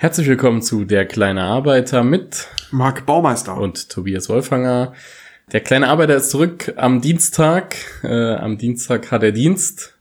Herzlich willkommen zu Der kleine Arbeiter mit Marc Baumeister und Tobias Wolfanger. Der kleine Arbeiter ist zurück am Dienstag. Äh, am Dienstag hat er Dienst.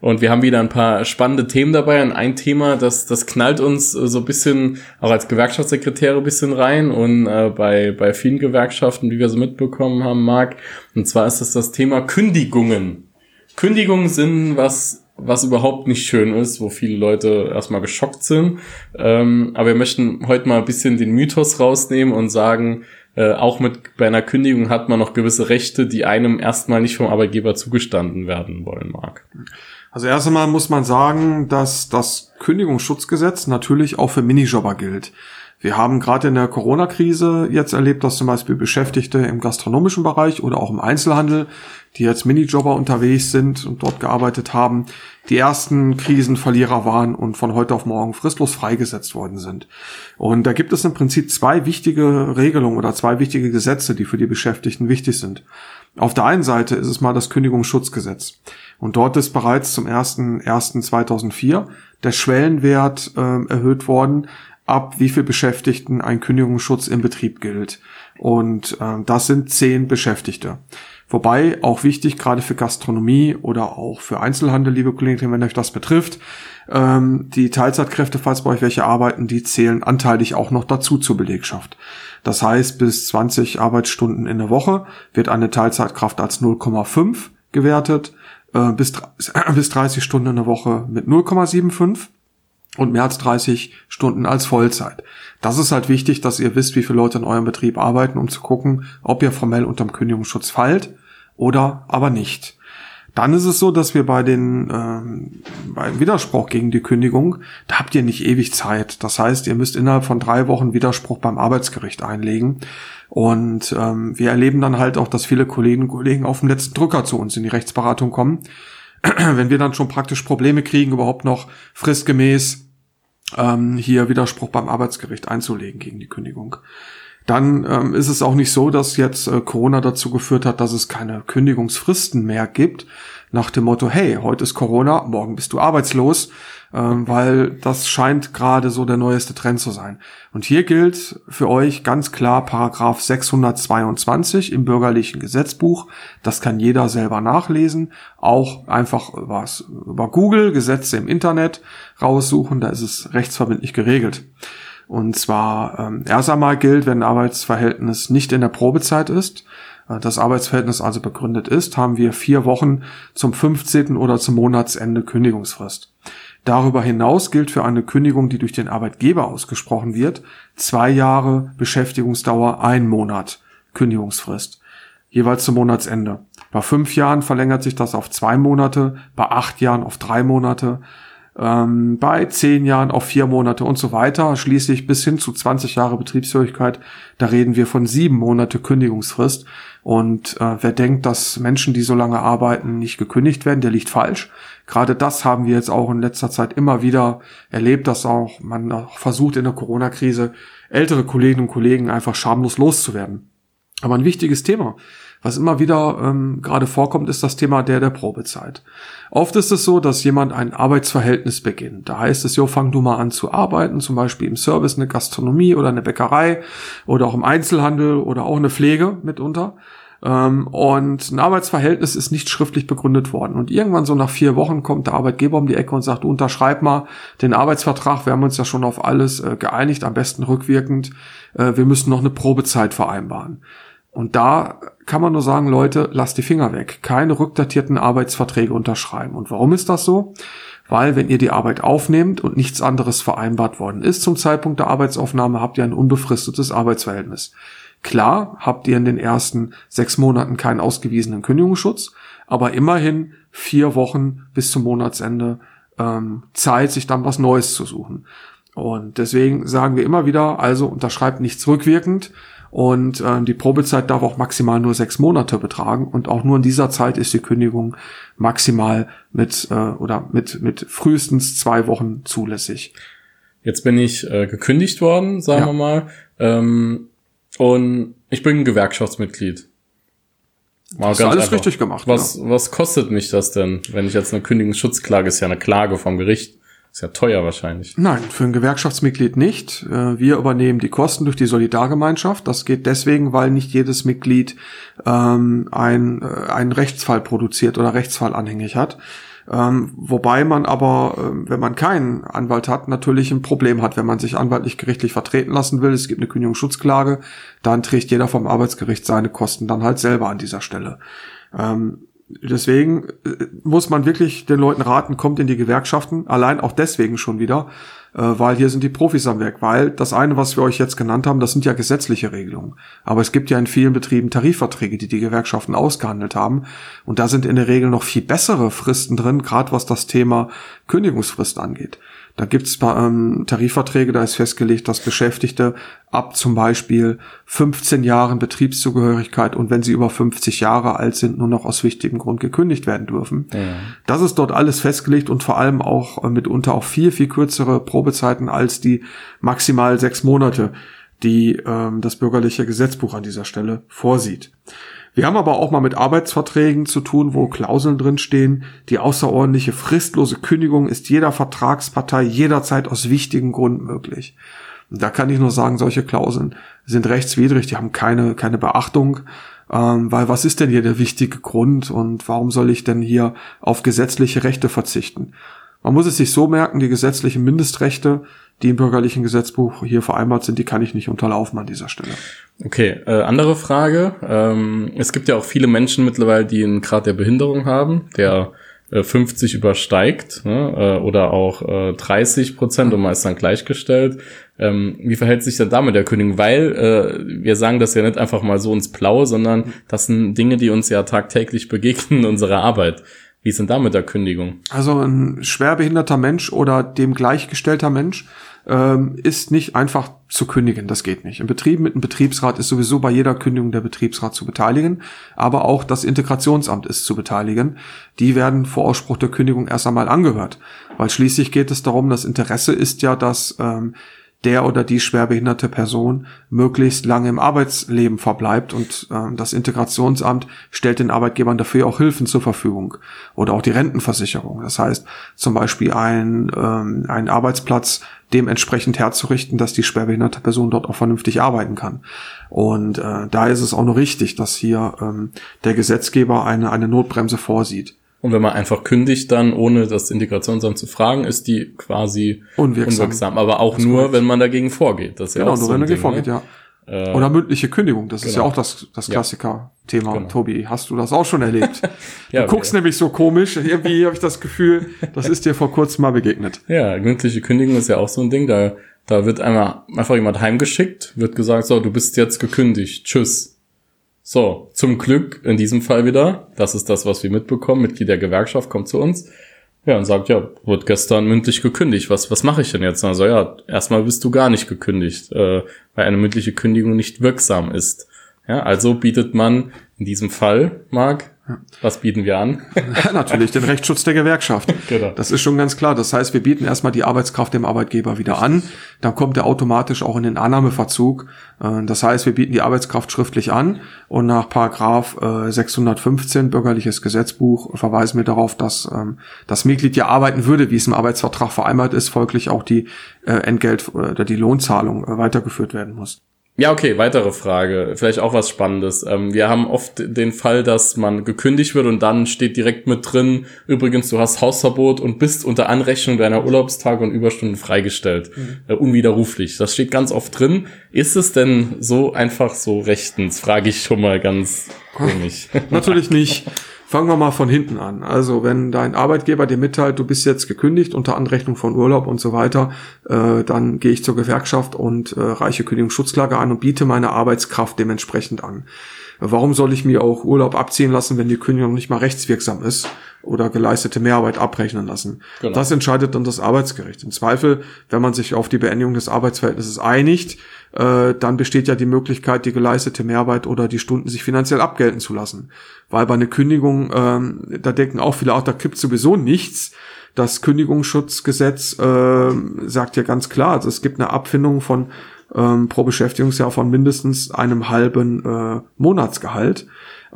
Und wir haben wieder ein paar spannende Themen dabei. Und ein Thema, das, das knallt uns so ein bisschen, auch als Gewerkschaftssekretäre ein bisschen rein und äh, bei, bei vielen Gewerkschaften, wie wir so mitbekommen haben, Marc. Und zwar ist es das Thema Kündigungen. Kündigungen sind was was überhaupt nicht schön ist, wo viele Leute erstmal geschockt sind. Ähm, aber wir möchten heute mal ein bisschen den Mythos rausnehmen und sagen, äh, auch mit bei einer Kündigung hat man noch gewisse Rechte, die einem erstmal nicht vom Arbeitgeber zugestanden werden wollen mag. Also erst einmal muss man sagen, dass das Kündigungsschutzgesetz natürlich auch für Minijobber gilt. Wir haben gerade in der Corona-Krise jetzt erlebt, dass zum Beispiel Beschäftigte im gastronomischen Bereich oder auch im Einzelhandel, die als Minijobber unterwegs sind und dort gearbeitet haben, die ersten Krisenverlierer waren und von heute auf morgen fristlos freigesetzt worden sind. Und da gibt es im Prinzip zwei wichtige Regelungen oder zwei wichtige Gesetze, die für die Beschäftigten wichtig sind. Auf der einen Seite ist es mal das Kündigungsschutzgesetz. Und dort ist bereits zum 01.01.2004 der Schwellenwert äh, erhöht worden, ab wie viel Beschäftigten ein Kündigungsschutz im Betrieb gilt. Und äh, das sind zehn Beschäftigte. Wobei auch wichtig, gerade für Gastronomie oder auch für Einzelhandel, liebe Kolleginnen, wenn euch das betrifft, ähm, die Teilzeitkräfte, falls bei euch welche arbeiten, die zählen anteilig auch noch dazu zur Belegschaft. Das heißt, bis 20 Arbeitsstunden in der Woche wird eine Teilzeitkraft als 0,5 gewertet, äh, bis, bis 30 Stunden in der Woche mit 0,75 und mehr als 30 Stunden als Vollzeit. Das ist halt wichtig, dass ihr wisst, wie viele Leute in eurem Betrieb arbeiten, um zu gucken, ob ihr formell unterm Kündigungsschutz fallt oder aber nicht. Dann ist es so, dass wir bei den ähm, beim Widerspruch gegen die Kündigung, da habt ihr nicht ewig Zeit. Das heißt, ihr müsst innerhalb von drei Wochen Widerspruch beim Arbeitsgericht einlegen. Und ähm, wir erleben dann halt auch, dass viele Kolleginnen und Kollegen auf dem letzten Drücker zu uns in die Rechtsberatung kommen. Wenn wir dann schon praktisch Probleme kriegen, überhaupt noch fristgemäß ähm, hier Widerspruch beim Arbeitsgericht einzulegen gegen die Kündigung. Dann ähm, ist es auch nicht so, dass jetzt äh, Corona dazu geführt hat, dass es keine Kündigungsfristen mehr gibt, nach dem Motto, hey, heute ist Corona, morgen bist du arbeitslos, ähm, weil das scheint gerade so der neueste Trend zu sein. Und hier gilt für euch ganz klar Paragraph 622 im bürgerlichen Gesetzbuch. Das kann jeder selber nachlesen, auch einfach was über Google, Gesetze im Internet raussuchen, da ist es rechtsverbindlich geregelt. Und zwar ähm, erst einmal gilt, wenn ein Arbeitsverhältnis nicht in der Probezeit ist, das Arbeitsverhältnis also begründet ist, haben wir vier Wochen zum 15. oder zum Monatsende Kündigungsfrist. Darüber hinaus gilt für eine Kündigung, die durch den Arbeitgeber ausgesprochen wird, zwei Jahre Beschäftigungsdauer, ein Monat Kündigungsfrist, jeweils zum Monatsende. Bei fünf Jahren verlängert sich das auf zwei Monate, bei acht Jahren auf drei Monate, ähm, bei zehn Jahren auf vier Monate und so weiter, schließlich bis hin zu 20 Jahre Betriebsfähigkeit, da reden wir von sieben Monate Kündigungsfrist. Und äh, wer denkt, dass Menschen, die so lange arbeiten, nicht gekündigt werden, der liegt falsch. Gerade das haben wir jetzt auch in letzter Zeit immer wieder erlebt, dass auch man auch versucht in der Corona-Krise ältere Kolleginnen und Kollegen einfach schamlos loszuwerden. Aber ein wichtiges Thema. Was immer wieder ähm, gerade vorkommt, ist das Thema der der Probezeit. Oft ist es so, dass jemand ein Arbeitsverhältnis beginnt. Da heißt es, jo, fang du mal an zu arbeiten, zum Beispiel im Service, eine Gastronomie oder eine Bäckerei oder auch im Einzelhandel oder auch eine Pflege mitunter. Ähm, und ein Arbeitsverhältnis ist nicht schriftlich begründet worden. Und irgendwann so nach vier Wochen kommt der Arbeitgeber um die Ecke und sagt, unterschreib mal den Arbeitsvertrag, wir haben uns ja schon auf alles äh, geeinigt, am besten rückwirkend, äh, wir müssen noch eine Probezeit vereinbaren. Und da kann man nur sagen, Leute, lasst die Finger weg. Keine rückdatierten Arbeitsverträge unterschreiben. Und warum ist das so? Weil wenn ihr die Arbeit aufnehmt und nichts anderes vereinbart worden ist zum Zeitpunkt der Arbeitsaufnahme, habt ihr ein unbefristetes Arbeitsverhältnis. Klar habt ihr in den ersten sechs Monaten keinen ausgewiesenen Kündigungsschutz, aber immerhin vier Wochen bis zum Monatsende ähm, Zeit, sich dann was Neues zu suchen. Und deswegen sagen wir immer wieder, also unterschreibt nichts rückwirkend, und äh, die Probezeit darf auch maximal nur sechs Monate betragen. Und auch nur in dieser Zeit ist die Kündigung maximal mit äh, oder mit, mit frühestens zwei Wochen zulässig. Jetzt bin ich äh, gekündigt worden, sagen ja. wir mal. Ähm, und ich bin ein Gewerkschaftsmitglied. Mal das ist alles einfach. richtig gemacht. Was, ja. was kostet mich das denn, wenn ich jetzt eine Kündigungsschutzklage, ist ja eine Klage vom Gericht, Ist ja teuer wahrscheinlich. Nein, für ein Gewerkschaftsmitglied nicht. Äh, wir übernehmen die Kosten durch die Solidargemeinschaft. Das geht deswegen, weil nicht jedes Mitglied ähm, ein, äh, einen Rechtsfall produziert oder Rechtsfall anhängig hat. Ähm, wobei man aber, äh, wenn man keinen Anwalt hat, natürlich ein Problem hat, wenn man sich anwaltlich gerichtlich vertreten lassen will. Es gibt eine Kündigungsschutzklage, dann trägt jeder vom Arbeitsgericht seine Kosten dann halt selber an dieser Stelle. Ähm, deswegen äh, muss man wirklich den Leuten raten, kommt in die Gewerkschaften, allein auch deswegen schon wieder, äh, weil hier sind die Profis am Werk, weil das eine, was wir euch jetzt genannt haben, das sind ja gesetzliche Regelungen. Aber es gibt ja in vielen Betrieben Tarifverträge, die die Gewerkschaften ausgehandelt haben. Und da sind in der Regel noch viel bessere Fristen drin, gerade was das Thema Kündigungsfrist angeht. Da gibt es ähm, Tarifverträge, da ist festgelegt, dass Beschäftigte ab zum Beispiel 15 Jahren Betriebszugehörigkeit und wenn sie über 50 Jahre alt sind, nur noch aus wichtigem Grund gekündigt werden dürfen. Ja. Das ist dort alles festgelegt und vor allem auch äh, mitunter auch viel, viel kürzere Probezeiten als die maximal sechs Monate, die ähm, das bürgerliche Gesetzbuch an dieser Stelle vorsieht. Wir haben aber auch mal mit Arbeitsverträgen zu tun, wo Klauseln drinstehen. Die außerordentliche fristlose Kündigung ist jeder Vertragspartei jederzeit aus wichtigen Gründen möglich. Und da kann ich nur sagen, solche Klauseln sind rechtswidrig, die haben keine, keine Beachtung. Ähm, weil was ist denn hier der wichtige Grund und warum soll ich denn hier auf gesetzliche Rechte verzichten? Man muss es sich so merken, die gesetzlichen Mindestrechte die im bürgerlichen Gesetzbuch hier vereinbart sind, die kann ich nicht unterlaufen an dieser Stelle. Okay, äh, andere Frage. Ähm, es gibt ja auch viele Menschen mittlerweile, die einen Grad der Behinderung haben, der äh, 50 übersteigt ne, äh, oder auch äh, 30 Prozent und man ist dann gleichgestellt. Ähm, wie verhält sich denn damit der Kündigung? Weil äh, wir sagen das ja nicht einfach mal so ins Blaue, sondern das sind Dinge, die uns ja tagtäglich begegnen in unserer Arbeit. Wie ist denn da mit der Kündigung? Also ein schwerbehinderter Mensch oder dem gleichgestellter Mensch ähm, ist nicht einfach zu kündigen. Das geht nicht. Im Betrieb mit einem Betriebsrat ist sowieso bei jeder Kündigung der Betriebsrat zu beteiligen, aber auch das Integrationsamt ist zu beteiligen. Die werden vor Ausspruch der Kündigung erst einmal angehört, weil schließlich geht es darum, das Interesse ist ja, dass ähm, der oder die schwerbehinderte Person möglichst lange im Arbeitsleben verbleibt und äh, das Integrationsamt stellt den Arbeitgebern dafür auch Hilfen zur Verfügung oder auch die Rentenversicherung. Das heißt zum Beispiel ein, ähm, ein Arbeitsplatz dementsprechend herzurichten, dass die schwerbehinderte Person dort auch vernünftig arbeiten kann. Und äh, da ist es auch nur richtig, dass hier ähm, der Gesetzgeber eine, eine Notbremse vorsieht. Und wenn man einfach kündigt dann, ohne das Integrationsamt zu fragen, ist die quasi unwirksam. unwirksam. Aber auch nur, wenn man dagegen vorgeht. Das ist genau, ja auch nur so wenn man dagegen vorgeht, ne? ja. Äh, Oder mündliche Kündigung, das genau. ist ja genau. auch das, das Klassiker-Thema. Genau. Tobi, hast du das auch schon erlebt? ja, du guckst ja. nämlich so komisch, irgendwie habe ich das Gefühl, das ist dir vor kurzem mal begegnet. Ja, mündliche Kündigung ist ja auch so ein Ding, da, da wird einmal einfach jemand heimgeschickt, wird gesagt, so, du bist jetzt gekündigt, tschüss. So, zum Glück in diesem Fall wieder, das ist das, was wir mitbekommen, Mitglied der Gewerkschaft kommt zu uns, ja, und sagt, ja, wurde gestern mündlich gekündigt, was, was mache ich denn jetzt? Also ja, erstmal bist du gar nicht gekündigt, äh, weil eine mündliche Kündigung nicht wirksam ist. Ja, also bietet man in diesem Fall, Marc, was bieten wir an? Natürlich, den Rechtsschutz der Gewerkschaft. Genau. Das ist schon ganz klar. Das heißt, wir bieten erstmal die Arbeitskraft dem Arbeitgeber wieder an. Dann kommt er automatisch auch in den Annahmeverzug. Äh, das heißt, wir bieten die Arbeitskraft schriftlich an und nach Paragraph 615 äh, Bürgerliches Gesetzbuch verweisen wir darauf, dass ähm, das Mitglied ja arbeiten würde, wie es im Arbeitsvertrag vereinbart ist, folglich auch die äh, Entgelt- oder die Lohnzahlung weitergeführt werden muss. Ja, okay, weitere Frage. Vielleicht auch was Spannendes. Ähm, wir haben oft den Fall, dass man gekündigt wird und dann steht direkt mit drin, übrigens, du hast Hausverbot und bist unter Anrechnung deiner Urlaubstage und Überstunden freigestellt. Mhm. Äh, unwiderruflich. Das steht ganz oft drin. Ist es denn so einfach so rechtens? Frage ich schon mal ganz komisch. Natürlich nicht. Fangen wir mal von hinten an. Also wenn dein Arbeitgeber dir mitteilt, du bist jetzt gekündigt unter Anrechnung von Urlaub und so weiter, äh, dann gehe ich zur Gewerkschaft und äh, reiche Kündigungsschutzklage an und biete meine Arbeitskraft dementsprechend an. Warum soll ich mir auch Urlaub abziehen lassen, wenn die Kündigung nicht mal rechtswirksam ist oder geleistete Mehrarbeit abrechnen lassen? Genau. Das entscheidet dann das Arbeitsgericht. Im Zweifel, wenn man sich auf die Beendigung des Arbeitsverhältnisses einigt, äh, dann besteht ja die Möglichkeit, die geleistete Mehrarbeit oder die Stunden sich finanziell abgelten zu lassen. Weil bei einer Kündigung, ähm, da denken auch viele, auch da kippt sowieso nichts. Das Kündigungsschutzgesetz äh, sagt ja ganz klar, also es gibt eine Abfindung von ähm, pro Beschäftigungsjahr von mindestens einem halben äh, Monatsgehalt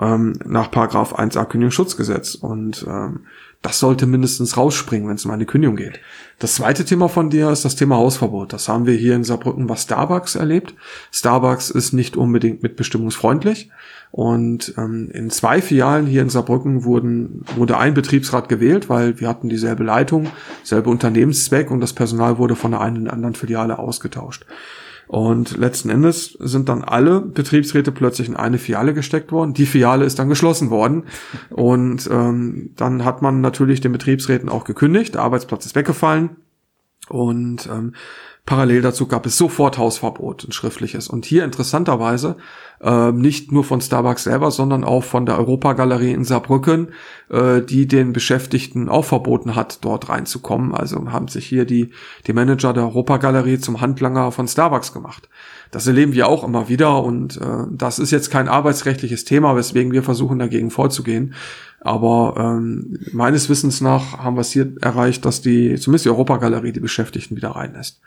ähm, nach Paragraph 1a Kündigungsschutzgesetz. Und ähm, Das sollte mindestens rausspringen, wenn es um eine Kündigung geht. Das zweite Thema von dir ist das Thema Hausverbot. Das haben wir hier in Saarbrücken bei Starbucks erlebt. Starbucks ist nicht unbedingt mitbestimmungsfreundlich. Und ähm, in zwei Filialen hier in Saarbrücken wurden, wurde ein Betriebsrat gewählt, weil wir hatten dieselbe Leitung, selbe Unternehmenszweck und das Personal wurde von der einen in der anderen Filiale ausgetauscht. Und letzten Endes sind dann alle Betriebsräte plötzlich in eine Filiale gesteckt worden. Die Filiale ist dann geschlossen worden. Und ähm, dann hat man natürlich den Betriebsräten auch gekündigt. Der Arbeitsplatz ist weggefallen. Und ähm, Parallel dazu gab es sofort Hausverbot, ein schriftliches. Und hier interessanterweise äh, nicht nur von Starbucks selber, sondern auch von der Europagalerie in Saarbrücken, äh, die den Beschäftigten auch verboten hat, dort reinzukommen. Also haben sich hier die, die Manager der Europagalerie zum Handlanger von Starbucks gemacht. Das erleben wir auch immer wieder und äh, das ist jetzt kein arbeitsrechtliches Thema, weswegen wir versuchen dagegen vorzugehen. Aber ähm, meines Wissens nach haben wir es hier erreicht, dass die, zumindest die Europagalerie, die Beschäftigten wieder reinlässt.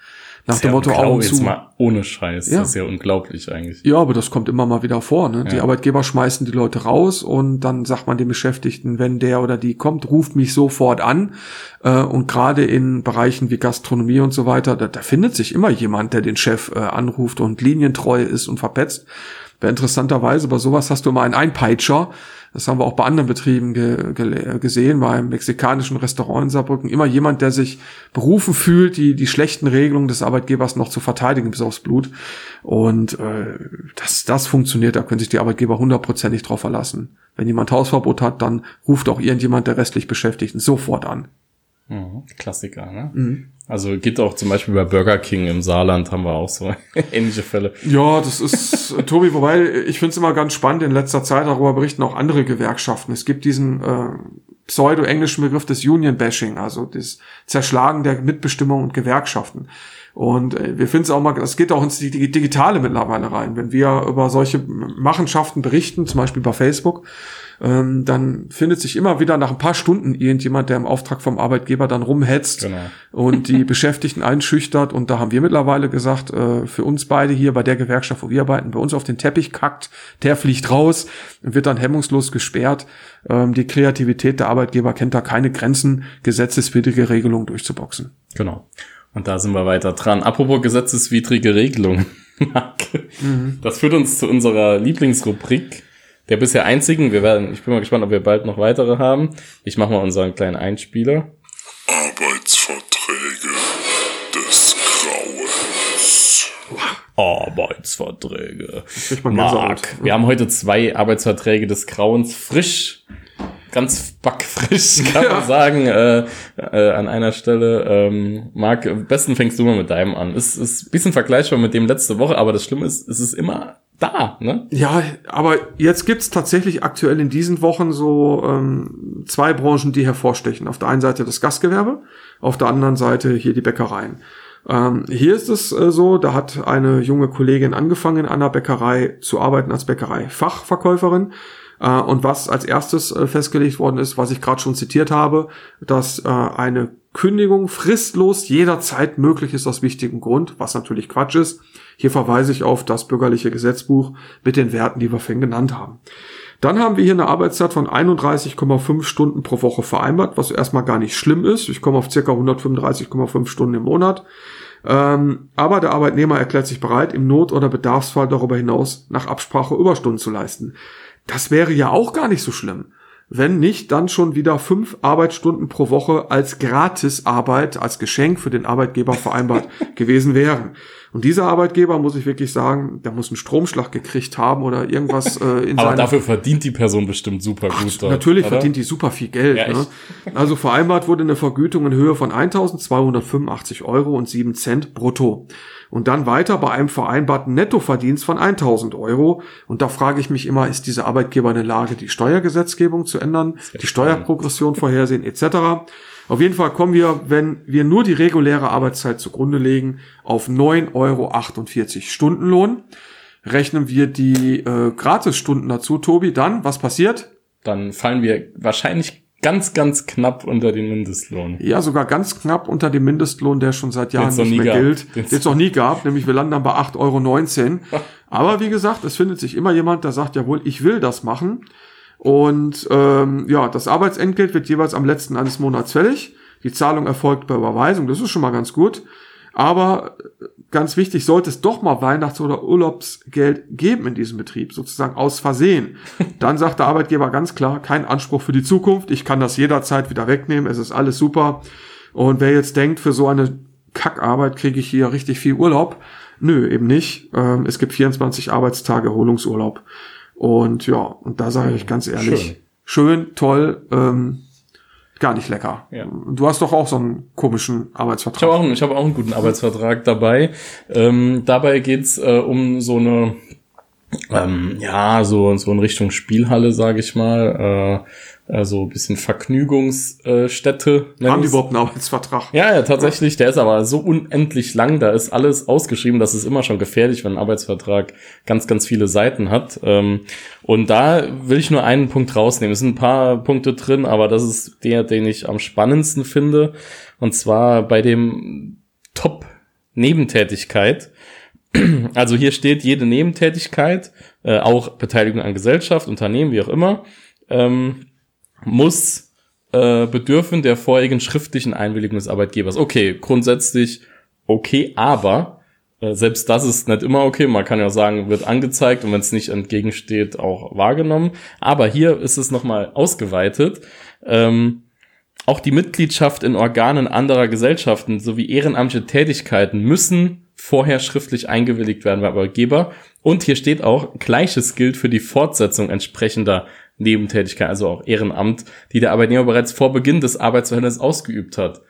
Nach dem Motto Augen zu. mal ohne Scheiß. Ja. Das ist ja unglaublich eigentlich. Ja, aber das kommt immer mal wieder vor. Ne? Ja. Die Arbeitgeber schmeißen die Leute raus und dann sagt man den Beschäftigten, wenn der oder die kommt, ruft mich sofort an. Äh, und gerade in Bereichen wie Gastronomie und so weiter, da, da findet sich immer jemand, der den Chef äh, anruft und linientreu ist und verpetzt. Interessanterweise bei sowas hast du immer einen Einpeitscher, das haben wir auch bei anderen Betrieben ge ge gesehen, beim mexikanischen Restaurant in Saarbrücken. Immer jemand, der sich berufen fühlt, die, die schlechten Regelungen des Arbeitgebers noch zu verteidigen bis aufs Blut. Und äh, das, das funktioniert, da können sich die Arbeitgeber hundertprozentig drauf verlassen. Wenn jemand Hausverbot hat, dann ruft auch irgendjemand der restlich Beschäftigten sofort an. Mhm, Klassiker, ne? Mhm. Also geht auch zum Beispiel bei Burger King im Saarland haben wir auch so ähnliche Fälle. Ja, das ist, Tobi, wobei ich finde es immer ganz spannend, in letzter Zeit darüber berichten auch andere Gewerkschaften. Es gibt diesen äh, pseudo-englischen Begriff des Union-Bashing, also das Zerschlagen der Mitbestimmung und Gewerkschaften. Und äh, wir finden es auch mal, das geht auch ins Digitale mittlerweile rein. Wenn wir über solche Machenschaften berichten, zum Beispiel bei Facebook, ähm, dann findet sich immer wieder nach ein paar Stunden irgendjemand, der im Auftrag vom Arbeitgeber dann rumhetzt genau. und die Beschäftigten einschüchtert. Und da haben wir mittlerweile gesagt, äh, für uns beide hier bei der Gewerkschaft, wo wir arbeiten, bei uns auf den Teppich kackt, der fliegt raus und wird dann hemmungslos gesperrt. Ähm, die Kreativität der Arbeitgeber kennt da keine Grenzen, gesetzeswidrige Regelungen durchzuboxen. Genau. Und da sind wir weiter dran. Apropos gesetzeswidrige Regelungen. mhm. Das führt uns zu unserer Lieblingsrubrik der bisher einzigen. Wir werden, ich bin mal gespannt, ob wir bald noch weitere haben. Ich mache mal unseren kleinen Einspieler. Arbeitsverträge des Grauens. Arbeitsverträge. Mark, wir haben heute zwei Arbeitsverträge des Grauens frisch ganz backfrisch, kann ja. man sagen, äh, äh, an einer Stelle. Ähm, Marc, am besten fängst du mal mit deinem an. Es ist ein bisschen vergleichbar mit dem letzte Woche, aber das Schlimme ist, es ist immer da, ne? Ja, aber jetzt gibt's tatsächlich aktuell in diesen Wochen so ähm, zwei Branchen, die hervorstechen. Auf der einen Seite das Gastgewerbe, auf der anderen Seite hier die Bäckereien. Ähm, hier ist es äh, so, da hat eine junge Kollegin angefangen in einer Bäckerei zu arbeiten als Bäckerei-Fachverkäuferin. Äh, und was als erstes äh, festgelegt worden ist, was ich gerade schon zitiert habe, dass äh, eine Kündigung fristlos jederzeit möglich ist aus wichtigem Grund, was natürlich Quatsch ist. Hier verweise ich auf das bürgerliche Gesetzbuch mit den Werten, die wir vorhin genannt haben. Dann haben wir hier eine Arbeitszeit von 31,5 Stunden pro Woche vereinbart, was erstmal gar nicht schlimm ist. Ich komme auf circa 135,5 Stunden im Monat. Ähm, aber der Arbeitnehmer erklärt sich bereit, im Not- oder Bedarfsfall darüber hinaus nach Absprache Überstunden zu leisten. Das wäre ja auch gar nicht so schlimm. Wenn nicht, dann schon wieder fünf Arbeitsstunden pro Woche als Gratisarbeit, als Geschenk für den Arbeitgeber vereinbart gewesen wären. Und dieser Arbeitgeber, muss ich wirklich sagen, der muss einen Stromschlag gekriegt haben oder irgendwas äh, in Aber dafür verdient die Person bestimmt super gut. Ach, dort, natürlich oder? verdient die super viel Geld. Ja, ne? Also vereinbart wurde eine Vergütung in Höhe von 1.285 Euro und 7 Cent brutto und dann weiter bei einem vereinbarten Nettoverdienst von 1000 Euro. Und da frage ich mich immer, ist dieser Arbeitgeber in der Lage, die Steuergesetzgebung zu ändern, die Steuerprogression vorhersehen etc. Auf jeden Fall kommen wir, wenn wir nur die reguläre Arbeitszeit zugrunde legen, auf 9,48 Euro Stundenlohn. Rechnen wir die äh, Gratisstunden dazu, Tobi, dann, was passiert? Dann fallen wir wahrscheinlich ganz, ganz knapp unter dem Mindestlohn. Ja, sogar ganz knapp unter dem Mindestlohn, der schon seit Jahren nicht mehr gab. gilt. Den es noch nie gab, nämlich wir landen dann bei 8,19 Euro. Aber wie gesagt, es findet sich immer jemand, der sagt, jawohl, ich will das machen. Und ähm, ja, das Arbeitsentgelt wird jeweils am letzten eines Monats fällig. Die Zahlung erfolgt bei Überweisung, das ist schon mal ganz gut. Aber äh, ganz wichtig, sollte es doch mal Weihnachts- oder Urlaubsgeld geben in diesem Betrieb, sozusagen aus Versehen, dann sagt der Arbeitgeber ganz klar, kein Anspruch für die Zukunft, ich kann das jederzeit wieder wegnehmen, es ist alles super. Und wer jetzt denkt, für so eine Kackarbeit kriege ich hier richtig viel Urlaub, nö, eben nicht. Ähm, es gibt 24 Arbeitstage Erholungsurlaub. Und ja, und da sage ich ganz ehrlich, schön, schön toll, ähm, gar nicht lecker. Ja. Du hast doch auch so einen komischen Ich habe Arbeitsvertrag. auch, einen- ich habe auch einen guten Arbeitsvertrag dabei. Ähm, dabei geht's äh, um so eine, ähm, ja, so, so in Richtung Spielhalle, sage ich mal. Äh, also ein bisschen Vergnügungsstätte. nenn Haben die überhaupt einen Arbeitsvertrag? Ja, ja, tatsächlich. Der ist aber so unendlich lang. Da ist alles ausgeschrieben. Das ist immer schon gefährlich, wenn ein Arbeitsvertrag ganz, ganz viele Seiten hat. Ähm, und da will ich nur einen Punkt rausnehmen. Es sind ein paar Punkte drin, aber das ist der, den ich am spannendsten finde. Und zwar bei dem Top Nebentätigkeit. Also hier steht jede Nebentätigkeit, äh, auch Beteiligung an Gesellschaft, Unternehmen, wie auch immer, ähm, muss äh, bedürfen der vorherigen schriftlichen Einwilligung des Arbeitgebers. Okay, grundsätzlich okay, aber äh, selbst das ist nicht immer okay. Man kann ja sagen, wird angezeigt und wenn es nicht entgegensteht, auch wahrgenommen. Aber hier ist es nochmal ausgeweitet. Ähm, auch die Mitgliedschaft in Organen anderer Gesellschaften sowie ehrenamtliche Tätigkeiten müssen vorher schriftlich eingewilligt werden beim Arbeitgeber. Und hier steht auch, gleiches gilt für die Fortsetzung entsprechender Nebentätigkeit, also auch Ehrenamt, die der Arbeitnehmer bereits vor Beginn des Arbeitsverhältnisses ausgeübt hat.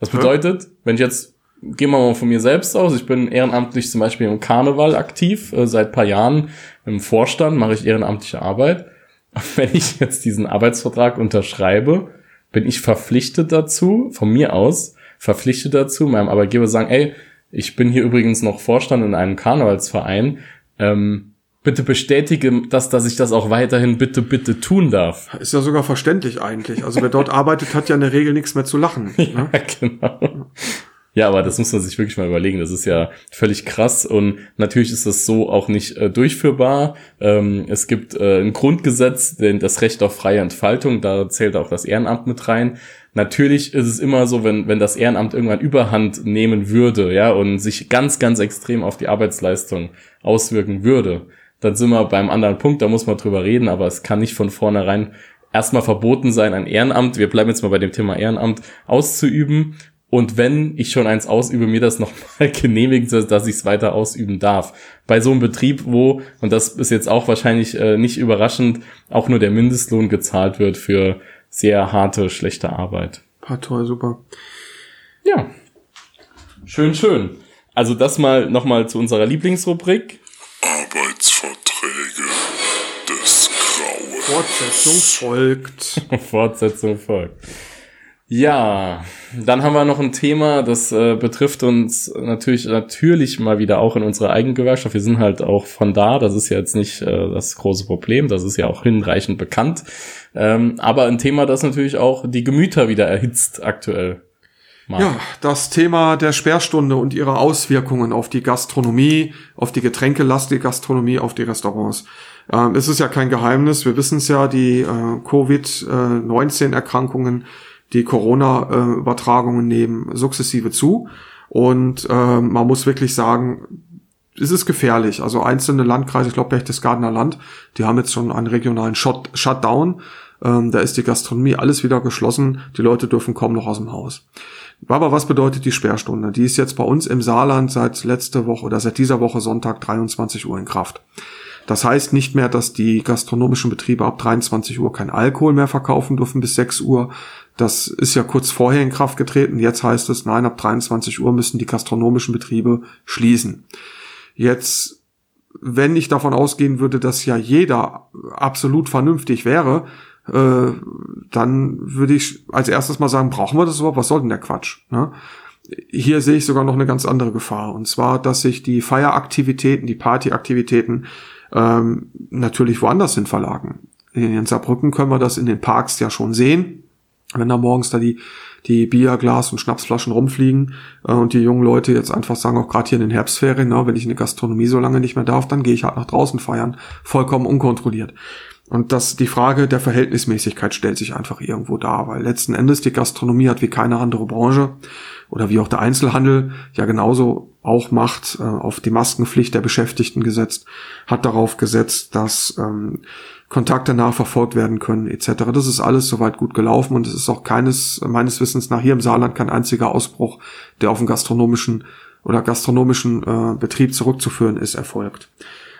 Das bedeutet, wenn ich jetzt, gehen wir mal von mir selbst aus, ich bin ehrenamtlich zum Beispiel im Karneval aktiv, äh, seit paar Jahren im Vorstand mache ich ehrenamtliche Arbeit. Wenn ich jetzt diesen Arbeitsvertrag unterschreibe, bin ich verpflichtet dazu, von mir aus, verpflichtet dazu, meinem Arbeitgeber zu sagen, ey, ich bin hier übrigens noch Vorstand in einem Karnevalsverein, ähm, bitte bestätige das, dass ich das auch weiterhin bitte, bitte tun darf. Ist ja sogar verständlich eigentlich. Also wer dort arbeitet, hat ja in der Regel nichts mehr zu lachen. Ne? Ja, genau. Ja, aber das muss man sich wirklich mal überlegen. Das ist ja völlig krass und natürlich ist das so auch nicht äh, durchführbar. Ähm, es gibt äh, ein Grundgesetz, denn das Recht auf freie Entfaltung, da zählt auch das Ehrenamt mit rein. Natürlich ist es immer so, wenn, wenn das Ehrenamt irgendwann Überhand nehmen würde, ja, und sich ganz, ganz extrem auf die Arbeitsleistung auswirken würde, dann sind wir beim anderen Punkt, da muss man drüber reden, aber es kann nicht von vornherein erstmal verboten sein, ein Ehrenamt, wir bleiben jetzt mal bei dem Thema Ehrenamt, auszuüben. Und wenn ich schon eins ausübe, mir das nochmal genehmigen, soll, dass ich es weiter ausüben darf. Bei so einem Betrieb, wo, und das ist jetzt auch wahrscheinlich äh, nicht überraschend, auch nur der Mindestlohn gezahlt wird für sehr harte, schlechte Arbeit. Ah, toll, super. Ja. Schön, schön. Also das mal nochmal zu unserer Lieblingsrubrik. Arbeitsverträge Fortsetzung folgt. Fortsetzung folgt. Ja, dann haben wir noch ein Thema, das äh, betrifft uns natürlich natürlich mal wieder auch in unserer eigenen Gewerkschaft. Wir sind halt auch von da, das ist ja jetzt nicht äh, das große Problem, das ist ja auch hinreichend bekannt. Ähm, aber ein Thema, das natürlich auch die Gemüter wieder erhitzt aktuell. Marc. Ja, das Thema der Sperrstunde und ihre Auswirkungen auf die Gastronomie, auf die getränkelastige Gastronomie, auf die Restaurants. Ähm, es ist ja kein Geheimnis, wir wissen es ja, die äh, Covid-19-Erkrankungen, die Corona-Übertragungen nehmen sukzessive zu. Und äh, man muss wirklich sagen, es ist gefährlich. Also einzelne Landkreise, ich glaube Berchtesgadener Land, die haben jetzt schon einen regionalen Shut Shutdown. Ähm, da ist die Gastronomie alles wieder geschlossen. Die Leute dürfen kaum noch aus dem Haus. Aber was bedeutet die Sperrstunde? Die ist jetzt bei uns im Saarland seit letzte Woche oder seit dieser Woche Sonntag 23 Uhr in Kraft. Das heißt nicht mehr, dass die gastronomischen Betriebe ab 23 Uhr kein Alkohol mehr verkaufen dürfen bis 6 Uhr. Das ist ja kurz vorher in Kraft getreten. Jetzt heißt es, nein, ab 23 Uhr müssen die gastronomischen Betriebe schließen. Jetzt, wenn ich davon ausgehen würde, dass ja jeder absolut vernünftig wäre, äh, dann würde ich als erstes mal sagen, brauchen wir das überhaupt? Was soll denn der Quatsch? Ne? Hier sehe ich sogar noch eine ganz andere Gefahr. Und zwar, dass sich die Feieraktivitäten, die Partyaktivitäten ähm, natürlich woanders hin verlagern. In Saarbrücken können wir das in den Parks ja schon sehen. Wenn da morgens da die, die Bier, Glas und Schnapsflaschen rumfliegen äh, und die jungen Leute jetzt einfach sagen, auch gerade hier in den Herbstferien, ne, wenn ich in die Gastronomie so lange nicht mehr darf, dann gehe ich halt nach draußen feiern, vollkommen unkontrolliert. Und das, die Frage der Verhältnismäßigkeit stellt sich einfach irgendwo dar, weil letzten Endes die Gastronomie hat wie keine andere Branche oder wie auch der Einzelhandel ja genauso auch macht, äh, auf die Maskenpflicht der Beschäftigten gesetzt, hat darauf gesetzt, dass ähm, Kontakte nachverfolgt werden können etc. Das ist alles soweit gut gelaufen und es ist auch keines meines Wissens nach hier im Saarland kein einziger Ausbruch, der auf den gastronomischen oder gastronomischen äh, Betrieb zurückzuführen ist, erfolgt.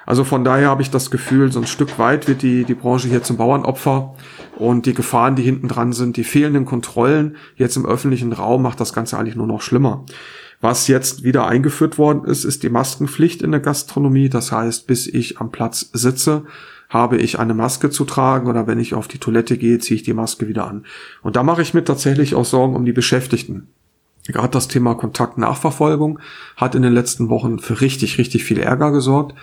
Also von daher habe ich das Gefühl, so ein Stück weit wird die, die Branche hier zum Bauernopfer und die Gefahren, die hinten dran sind, die fehlenden Kontrollen jetzt im öffentlichen Raum macht das Ganze eigentlich nur noch schlimmer. Was jetzt wieder eingeführt worden ist, ist die Maskenpflicht in der Gastronomie. Das heißt, bis ich am Platz sitze, habe ich eine Maske zu tragen oder wenn ich auf die Toilette gehe, ziehe ich die Maske wieder an. Und da mache ich mir tatsächlich auch Sorgen um die Beschäftigten. Gerade das Thema Kontaktnachverfolgung hat in den letzten Wochen für richtig, richtig viel Ärger gesorgt.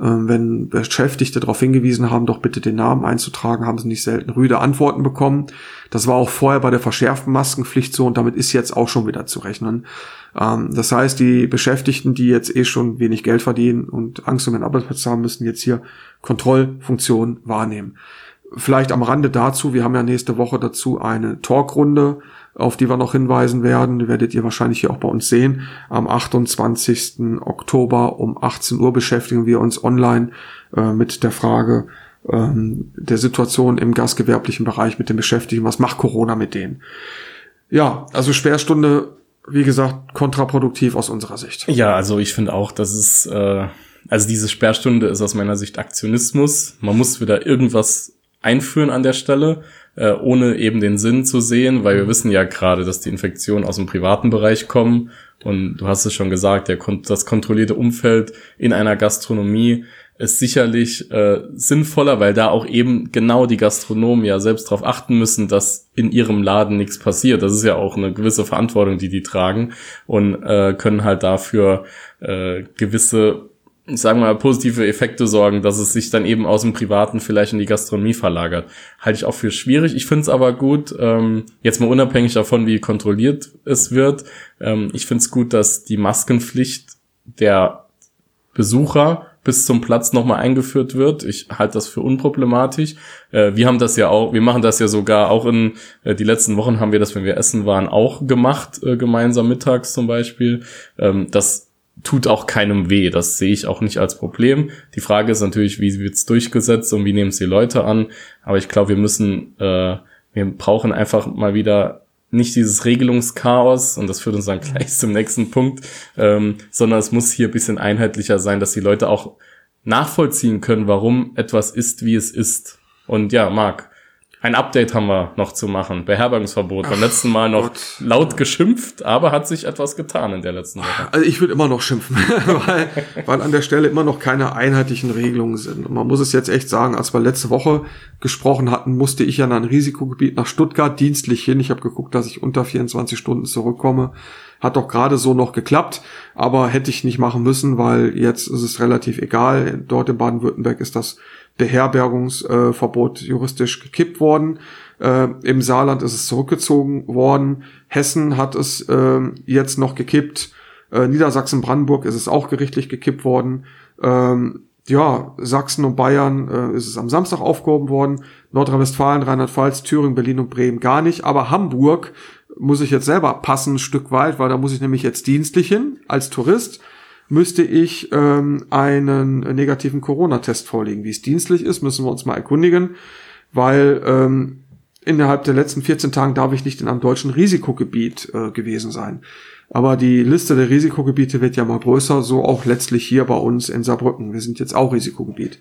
Ähm, wenn Beschäftigte darauf hingewiesen haben, doch bitte den Namen einzutragen, haben sie nicht selten rüde Antworten bekommen. Das war auch vorher bei der verschärften Maskenpflicht so und damit ist jetzt auch schon wieder zu rechnen. Ähm, das heißt, die Beschäftigten, die jetzt eh schon wenig Geld verdienen und Angst um den Arbeitsplatz haben, müssen jetzt hier Kontrollfunktionen wahrnehmen. Vielleicht am Rande dazu, wir haben ja nächste Woche dazu eine Talkrunde auf die wir noch hinweisen werden. Die werdet ihr wahrscheinlich hier auch bei uns sehen. Am 28. Oktober um 18 Uhr beschäftigen wir uns online äh, mit der Frage ähm, der Situation im gastgewerblichen Bereich mit den Beschäftigten. Was macht Corona mit denen? Ja, also Sperrstunde, wie gesagt, kontraproduktiv aus unserer Sicht. Ja, also ich finde auch, dass es, äh, also diese Sperrstunde ist aus meiner Sicht Aktionismus. Man muss wieder irgendwas einführen an der Stelle äh, ohne eben den Sinn zu sehen, weil wir wissen ja gerade, dass die Infektionen aus dem privaten Bereich kommen. Und du hast es schon gesagt, der, das kontrollierte Umfeld in einer Gastronomie ist sicherlich äh, sinnvoller, weil da auch eben genau die Gastronomen ja selbst darauf achten müssen, dass in ihrem Laden nichts passiert. Das ist ja auch eine gewisse Verantwortung, die die tragen und äh, können halt dafür äh, gewisse sagen wir mal, positive Effekte sorgen, dass es sich dann eben aus dem Privaten vielleicht in die Gastronomie verlagert. Halte ich auch für schwierig. Ich finde es aber gut, ähm, jetzt mal unabhängig davon, wie kontrolliert es wird, ähm, ich finde es gut, dass die Maskenpflicht der Besucher bis zum Platz nochmal eingeführt wird. Ich halte das für unproblematisch. Äh, wir haben das ja auch, wir machen das ja sogar auch in, äh, die letzten Wochen haben wir das, wenn wir essen waren, auch gemacht, äh, gemeinsam mittags zum Beispiel. Ähm, das tut auch keinem weh. Das sehe ich auch nicht als Problem. Die Frage ist natürlich, wie wird's durchgesetzt und wie nehmen es die Leute an. Aber ich glaube, wir müssen, äh, wir brauchen einfach mal wieder nicht dieses Regelungschaos, und das führt uns dann gleich zum nächsten Punkt, ähm, sondern es muss hier bisschen einheitlicher sein, dass die Leute auch nachvollziehen können, warum etwas ist, wie es ist. Und ja, Marc, ein Update haben wir noch zu machen. Beherbergungsverbot. Beim letzten Mal noch Gott. laut geschimpft, aber hat sich etwas getan in der letzten Woche. Also ich würde immer noch schimpfen, weil, weil an der Stelle immer noch keine einheitlichen Regelungen sind. Und man muss es jetzt echt sagen, als wir letzte Woche gesprochen hatten, musste ich ja in ein Risikogebiet nach Stuttgart dienstlich hin. Ich habe geguckt, dass ich unter 24 Stunden zurückkomme. Hat doch gerade so noch geklappt, aber hätte ich nicht machen müssen, weil jetzt ist es relativ egal. Dort in Baden-Württemberg ist das Beherbergungsverbot juristisch gekippt worden. Äh, Im Saarland ist es zurückgezogen worden. Hessen hat es äh, jetzt noch gekippt. Äh, Niedersachsen-Brandenburg ist es auch gerichtlich gekippt worden. Ähm, ja, Sachsen und Bayern ist es am Samstag aufgehoben worden. Nordrhein-Westfalen, Rheinland-Pfalz, Thüringen, Berlin und Bremen gar nicht. Aber Hamburg muss ich jetzt selber passen, ein Stück weit, weil da muss ich nämlich jetzt dienstlich hin als Tourist müsste ich ähm, einen negativen Corona-Test vorlegen. Wie es dienstlich ist, müssen wir uns mal erkundigen, weil ähm, innerhalb der letzten 14 Tagen darf ich nicht in einem deutschen Risikogebiet äh, gewesen sein. Aber die Liste der Risikogebiete wird ja mal größer, so auch letztlich hier bei uns in Saarbrücken. Wir sind jetzt auch Risikogebiet.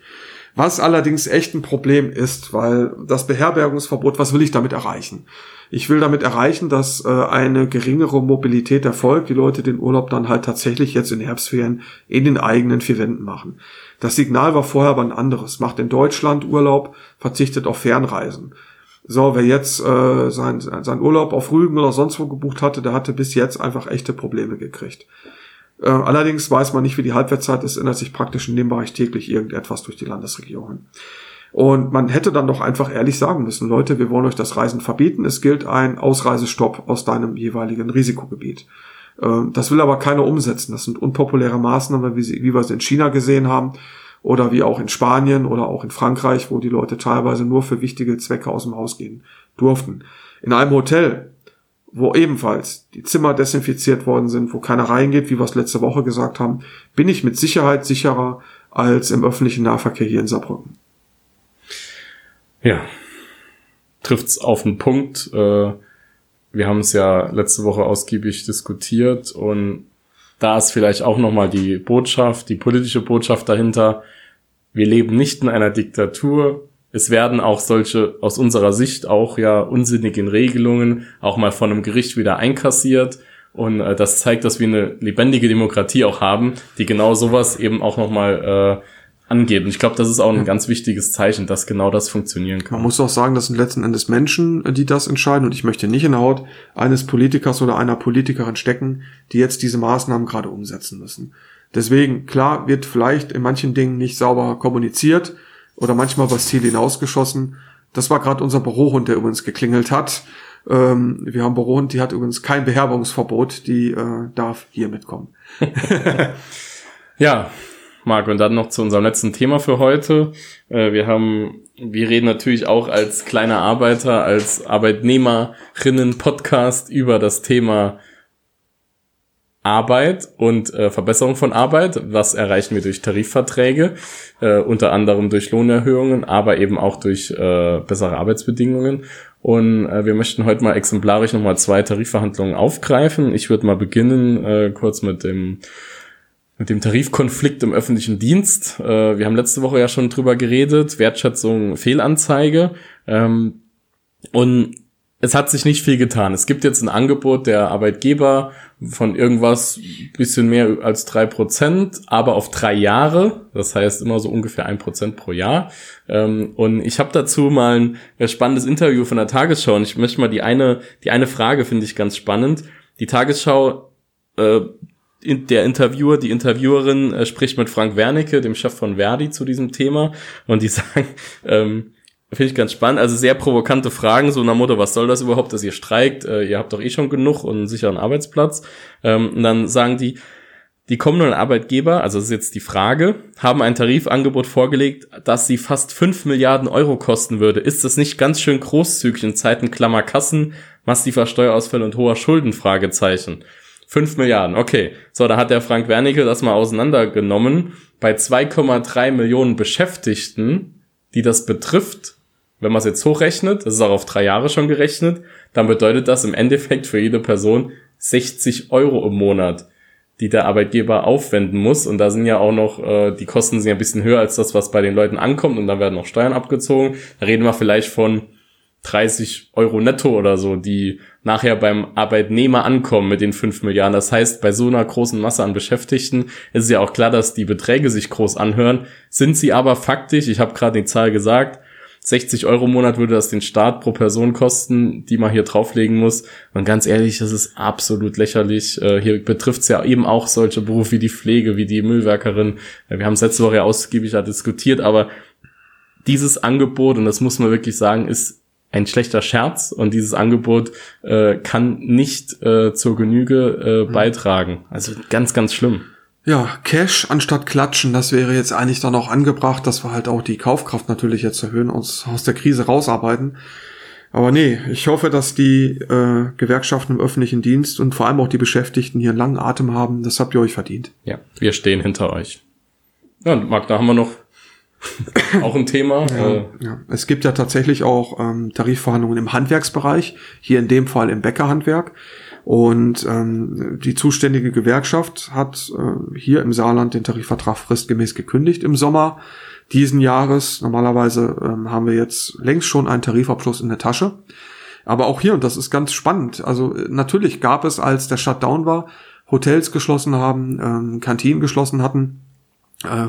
Was allerdings echt ein Problem ist, weil das Beherbergungsverbot, was will ich damit erreichen? Ich will damit erreichen, dass äh, eine geringere Mobilität erfolgt, die Leute den Urlaub dann halt tatsächlich jetzt in Herbstferien in den eigenen vier Wänden machen. Das Signal war vorher aber ein anderes. Macht in Deutschland Urlaub, verzichtet auf Fernreisen. So, wer jetzt äh, sein, sein Urlaub auf Rügen oder sonst wo gebucht hatte, der hatte bis jetzt einfach echte Probleme gekriegt. Äh, allerdings weiß man nicht, wie die Halbwertszeit ist, ändert sich praktisch in dem Bereich täglich irgendetwas durch die Landesregierungen. Und man hätte dann doch einfach ehrlich sagen müssen, Leute, wir wollen euch das Reisen verbieten. Es gilt ein Ausreisestopp aus deinem jeweiligen Risikogebiet. Äh, das will aber keiner umsetzen. Das sind unpopuläre Maßnahmen, wie, sie, wie wir es in China gesehen haben. Oder wie auch in Spanien oder auch in Frankreich, wo die Leute teilweise nur für wichtige Zwecke aus dem Haus gehen durften. In einem Hotel, wo ebenfalls die Zimmer desinfiziert worden sind, wo keiner reingeht, wie wir es letzte Woche gesagt haben, bin ich mit Sicherheit sicherer als im öffentlichen Nahverkehr hier in Saarbrücken. Ja, trifft's auf den Punkt. Äh, wir haben es ja letzte Woche ausgiebig diskutiert und da ist vielleicht auch nochmal die Botschaft, die politische Botschaft dahinter. Wir leben nicht in einer Diktatur. Es werden auch solche, aus unserer Sicht auch ja unsinnigen Regelungen auch mal von einem Gericht wieder einkassiert. Und äh, das zeigt, dass wir eine lebendige Demokratie auch haben, die genau sowas eben auch nochmal äh, angeht. Und ich glaube, das ist auch ein ja. ganz wichtiges Zeichen, dass genau das funktionieren kann. Man muss auch sagen, das sind letzten Endes Menschen, die das entscheiden. Und ich möchte nicht in der Haut eines Politikers oder einer Politikerin stecken, die jetzt diese Maßnahmen gerade umsetzen müssen. Deswegen, klar, wird vielleicht in manchen Dingen nicht sauber kommuniziert oder manchmal was Ziel hinausgeschossen. Das war gerade unser Bürohund, der übrigens geklingelt hat. Ähm, wir haben Bürohund, die hat übrigens kein Beherbergungsverbot, die äh, darf hier mitkommen. ja, Marc, und dann noch zu unserem letzten Thema für heute. Äh, wir haben, wir reden natürlich auch als kleiner Arbeiter, als Arbeitnehmerinnen-Podcast über das Thema Arbeit und äh, Verbesserung von Arbeit. Was erreichen wir durch Tarifverträge, äh, unter anderem durch Lohnerhöhungen, aber eben auch durch äh, bessere Arbeitsbedingungen. Und äh, wir möchten heute mal exemplarisch nochmal zwei Tarifverhandlungen aufgreifen. Ich würde mal beginnen äh, kurz mit dem mit dem Tarifkonflikt im öffentlichen Dienst. Äh, wir haben letzte Woche ja schon drüber geredet, Wertschätzung, Fehlanzeige. Ähm, und es hat sich nicht viel getan. Es gibt jetzt ein Angebot der Arbeitgeber von irgendwas bisschen mehr als drei Prozent, aber auf drei Jahre. Das heißt immer so ungefähr ein Prozent pro Jahr. Ähm, und ich habe dazu mal ein spannendes Interview von der Tagesschau. Und ich möchte mal die eine, die eine Frage finde ich ganz spannend. Die Tagesschau äh, der Interviewer, die Interviewerin äh, spricht mit Frank Wernicke, dem Chef von Verdi, zu diesem Thema und die sagen, ähm, finde ich ganz spannend, also sehr provokante Fragen, so nach Motto, was soll das überhaupt, dass ihr streikt, äh, ihr habt doch eh schon genug und einen sicheren Arbeitsplatz. Ähm, und dann sagen die, die kommenden Arbeitgeber, also das ist jetzt die Frage, haben ein Tarifangebot vorgelegt, das sie fast fünf Milliarden Euro kosten würde. Ist das nicht ganz schön großzügig in Zeiten Klammer Kassen, massiver Steuerausfälle und hoher Schulden? Fragezeichen. 5 Milliarden, okay. So, da hat der Frank Wernicke das mal auseinandergenommen. Bei 2,3 Millionen Beschäftigten, die das betrifft, wenn man es jetzt hochrechnet, das ist auch auf drei Jahre schon gerechnet, dann bedeutet das im Endeffekt für jede Person 60 Euro im Monat, die der Arbeitgeber aufwenden muss. Und da sind ja auch noch, äh, die Kosten sind ja ein bisschen höher als das, was bei den Leuten ankommt. Und da werden noch Steuern abgezogen. Da reden wir vielleicht von 30 Euro netto oder so, die nachher beim Arbeitnehmer ankommen mit den 5 Milliarden. Das heißt, bei so einer großen Masse an Beschäftigten ist es ja auch klar, dass die Beträge sich groß anhören. Sind sie aber faktisch, ich habe gerade die Zahl gesagt, 60 Euro im Monat würde das den Staat pro Person kosten, die man hier drauflegen muss. Und ganz ehrlich, das ist absolut lächerlich. Äh, hier betrifft es ja eben auch solche Berufe wie die Pflege, wie die Müllwerkerin. Wir haben es letzte Woche ja ausgiebig diskutiert, aber dieses Angebot, und das muss man wirklich sagen, ist ein schlechter Scherz und dieses Angebot äh, kann nicht äh, zur Genüge äh, mhm. beitragen. Also ganz, ganz schlimm. Ja, Cash anstatt Klatschen, das wäre jetzt eigentlich dann auch angebracht, dass wir halt auch die Kaufkraft natürlich jetzt erhöhen, uns aus der Krise rausarbeiten. Aber nee, ich hoffe, dass die äh, Gewerkschaften im öffentlichen Dienst und vor allem auch die Beschäftigten hier einen langen Atem haben. Das habt ihr euch verdient. Ja, wir stehen hinter euch. Ja, und Marc, da haben wir noch auch ein Thema. Ja, äh, ja. Es gibt ja tatsächlich auch ähm, Tarifverhandlungen im Handwerksbereich, hier in dem Fall im Bäckerhandwerk. Und ähm, die zuständige Gewerkschaft hat äh, hier im Saarland den Tarifvertrag fristgemäß gekündigt im Sommer diesen Jahres. Normalerweise ähm, haben wir jetzt längst schon einen Tarifabschluss in der Tasche. Aber auch hier, und das ist ganz spannend, also natürlich gab es, als der Shutdown war, Hotels geschlossen haben, ähm, Kantinen geschlossen hatten, äh,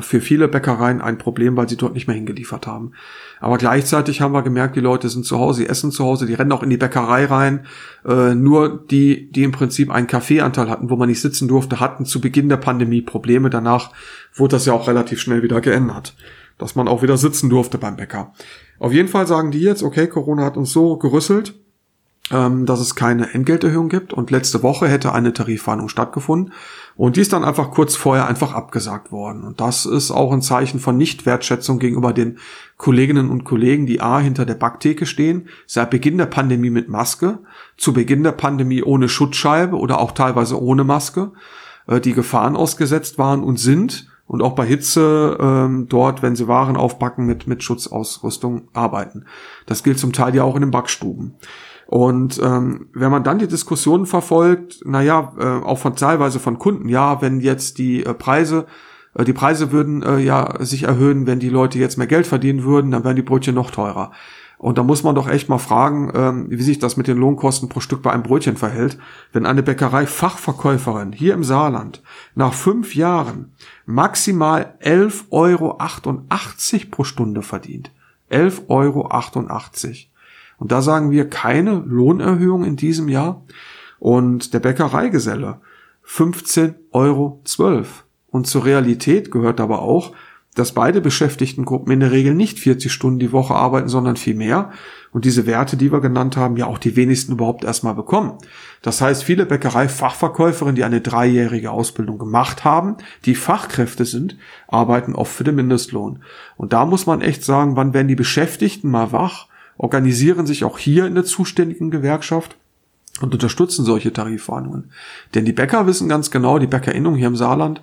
für viele Bäckereien ein Problem, weil sie dort nicht mehr hingeliefert haben. Aber gleichzeitig haben wir gemerkt, die Leute sind zu Hause, sie essen zu Hause, die rennen auch in die Bäckerei rein. Äh, nur die, die im Prinzip einen Kaffeeanteil hatten, wo man nicht sitzen durfte, hatten zu Beginn der Pandemie Probleme. Danach wurde das ja auch relativ schnell wieder geändert, dass man auch wieder sitzen durfte beim Bäcker. Auf jeden Fall sagen die jetzt, okay, Corona hat uns so gerüsselt, ähm, dass es keine Entgelterhöhung gibt. Und letzte Woche hätte eine Tarifverhandlung stattgefunden. Und die ist dann einfach kurz vorher einfach abgesagt worden. Und das ist auch ein Zeichen von Nichtwertschätzung gegenüber den Kolleginnen und Kollegen, die A hinter der Backtheke stehen, seit Beginn der Pandemie mit Maske, zu Beginn der Pandemie ohne Schutzscheibe oder auch teilweise ohne Maske, äh, die Gefahren ausgesetzt waren und sind und auch bei Hitze ähm, dort, wenn sie Waren aufbacken, mit, mit Schutzausrüstung arbeiten. Das gilt zum Teil ja auch in den Backstuben. Und ähm, wenn man dann die Diskussionen verfolgt, naja, äh, auch von teilweise von Kunden, ja, wenn jetzt die äh, Preise, äh, die Preise würden äh, ja sich erhöhen, wenn die Leute jetzt mehr Geld verdienen würden, dann wären die Brötchen noch teurer. Und da muss man doch echt mal fragen, ähm, wie sich das mit den Lohnkosten pro Stück bei einem Brötchen verhält. Wenn eine Bäckerei Fachverkäuferin hier im Saarland nach fünf Jahren maximal 11,88 Euro pro Stunde verdient. 11,88 Euro. Und da sagen wir keine Lohnerhöhung in diesem Jahr. Und der Bäckereigeselle 15,12 Euro. Und zur Realität gehört aber auch, dass beide Beschäftigtengruppen in der Regel nicht 40 Stunden die Woche arbeiten, sondern viel mehr. Und diese Werte, die wir genannt haben, ja auch die wenigsten überhaupt erstmal bekommen. Das heißt, viele Bäckerei-Fachverkäuferinnen, die eine dreijährige Ausbildung gemacht haben, die Fachkräfte sind, arbeiten oft für den Mindestlohn. Und da muss man echt sagen, wann werden die Beschäftigten mal wach organisieren sich auch hier in der zuständigen Gewerkschaft und unterstützen solche Tarifverhandlungen. Denn die Bäcker wissen ganz genau, die Bäckerinnung hier im Saarland,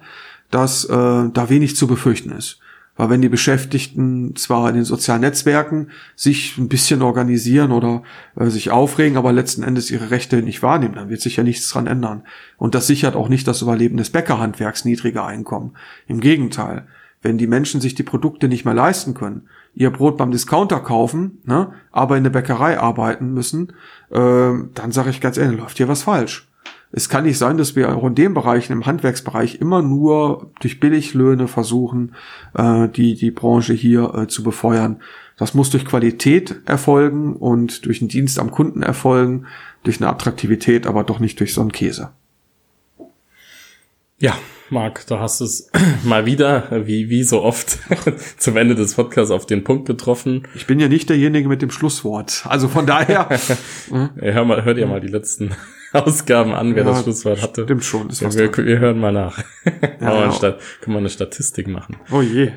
dass äh, da wenig zu befürchten ist. Weil wenn die Beschäftigten zwar in den sozialen Netzwerken sich ein bisschen organisieren oder äh, sich aufregen, aber letzten Endes ihre Rechte nicht wahrnehmen, dann wird sich ja nichts dran ändern. Und das sichert auch nicht das Überleben des Bäckerhandwerks niedriger Einkommen. Im Gegenteil, wenn die Menschen sich die Produkte nicht mehr leisten können, ihr Brot beim Discounter kaufen, ne, aber in der Bäckerei arbeiten müssen, äh, dann sage ich ganz ehrlich, läuft hier was falsch. Es kann nicht sein, dass wir auch in dem Bereich, im Handwerksbereich, immer nur durch Billiglöhne versuchen, äh, die, die Branche hier äh, zu befeuern. Das muss durch Qualität erfolgen und durch einen Dienst am Kunden erfolgen, durch eine Attraktivität, aber doch nicht durch so einen Käse. Ja, Marc, du hast es mal wieder, wie, wie so oft, zum Ende des Podcasts auf den Punkt getroffen. Ich bin ja nicht derjenige mit dem Schlusswort. Also von daher. ja, hör mal, hört ihr mal die letzten Ausgaben an, wer ja, das Schlusswort hatte. Stimmt schon. Ist ja, wir, wir, hören mal nach. Ja, ja. Können wir eine Statistik machen. Oh je.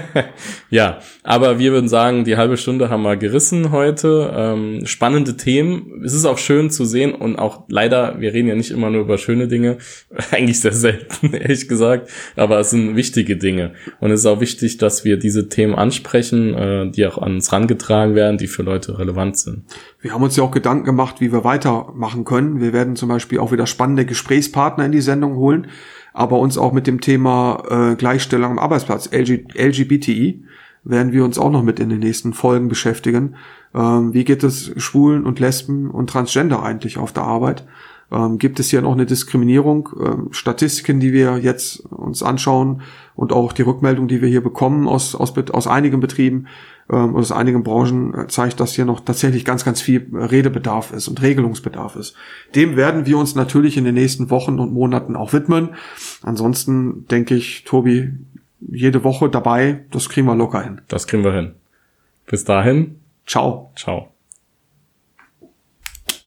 ja, aber wir würden sagen, die halbe Stunde haben wir gerissen heute. Ähm, spannende Themen. Es ist auch schön zu sehen und auch leider, wir reden ja nicht immer nur über schöne Dinge. Eigentlich sehr selten, ehrlich gesagt. Aber es sind wichtige Dinge. Und es ist auch wichtig, dass wir diese Themen ansprechen, äh, die auch an uns rangetragen werden, die für Leute relevant sind. Wir haben uns ja auch Gedanken gemacht, wie wir weitermachen können. Wir werden zum Beispiel auch wieder spannende Gesprächspartner in die Sendung holen, aber uns auch mit dem Thema äh, Gleichstellung am Arbeitsplatz, LG, LGBTI, werden wir uns auch noch mit in den nächsten Folgen beschäftigen. Ähm, wie geht es Schwulen und Lesben und Transgender eigentlich auf der Arbeit? Ähm, gibt es hier noch eine Diskriminierung? Ähm, Statistiken, die wir jetzt uns anschauen und auch die Rückmeldung, die wir hier bekommen aus, aus, aus einigen Betrieben, ähm, aus einigen Branchen äh, zeigt, dass hier noch tatsächlich ganz, ganz viel Redebedarf ist und Regelungsbedarf ist. Dem werden wir uns natürlich in den nächsten Wochen und Monaten auch widmen. Ansonsten denke ich, Tobi, jede Woche dabei, das kriegen wir locker hin. Das kriegen wir hin. Bis dahin. Ciao. Ciao.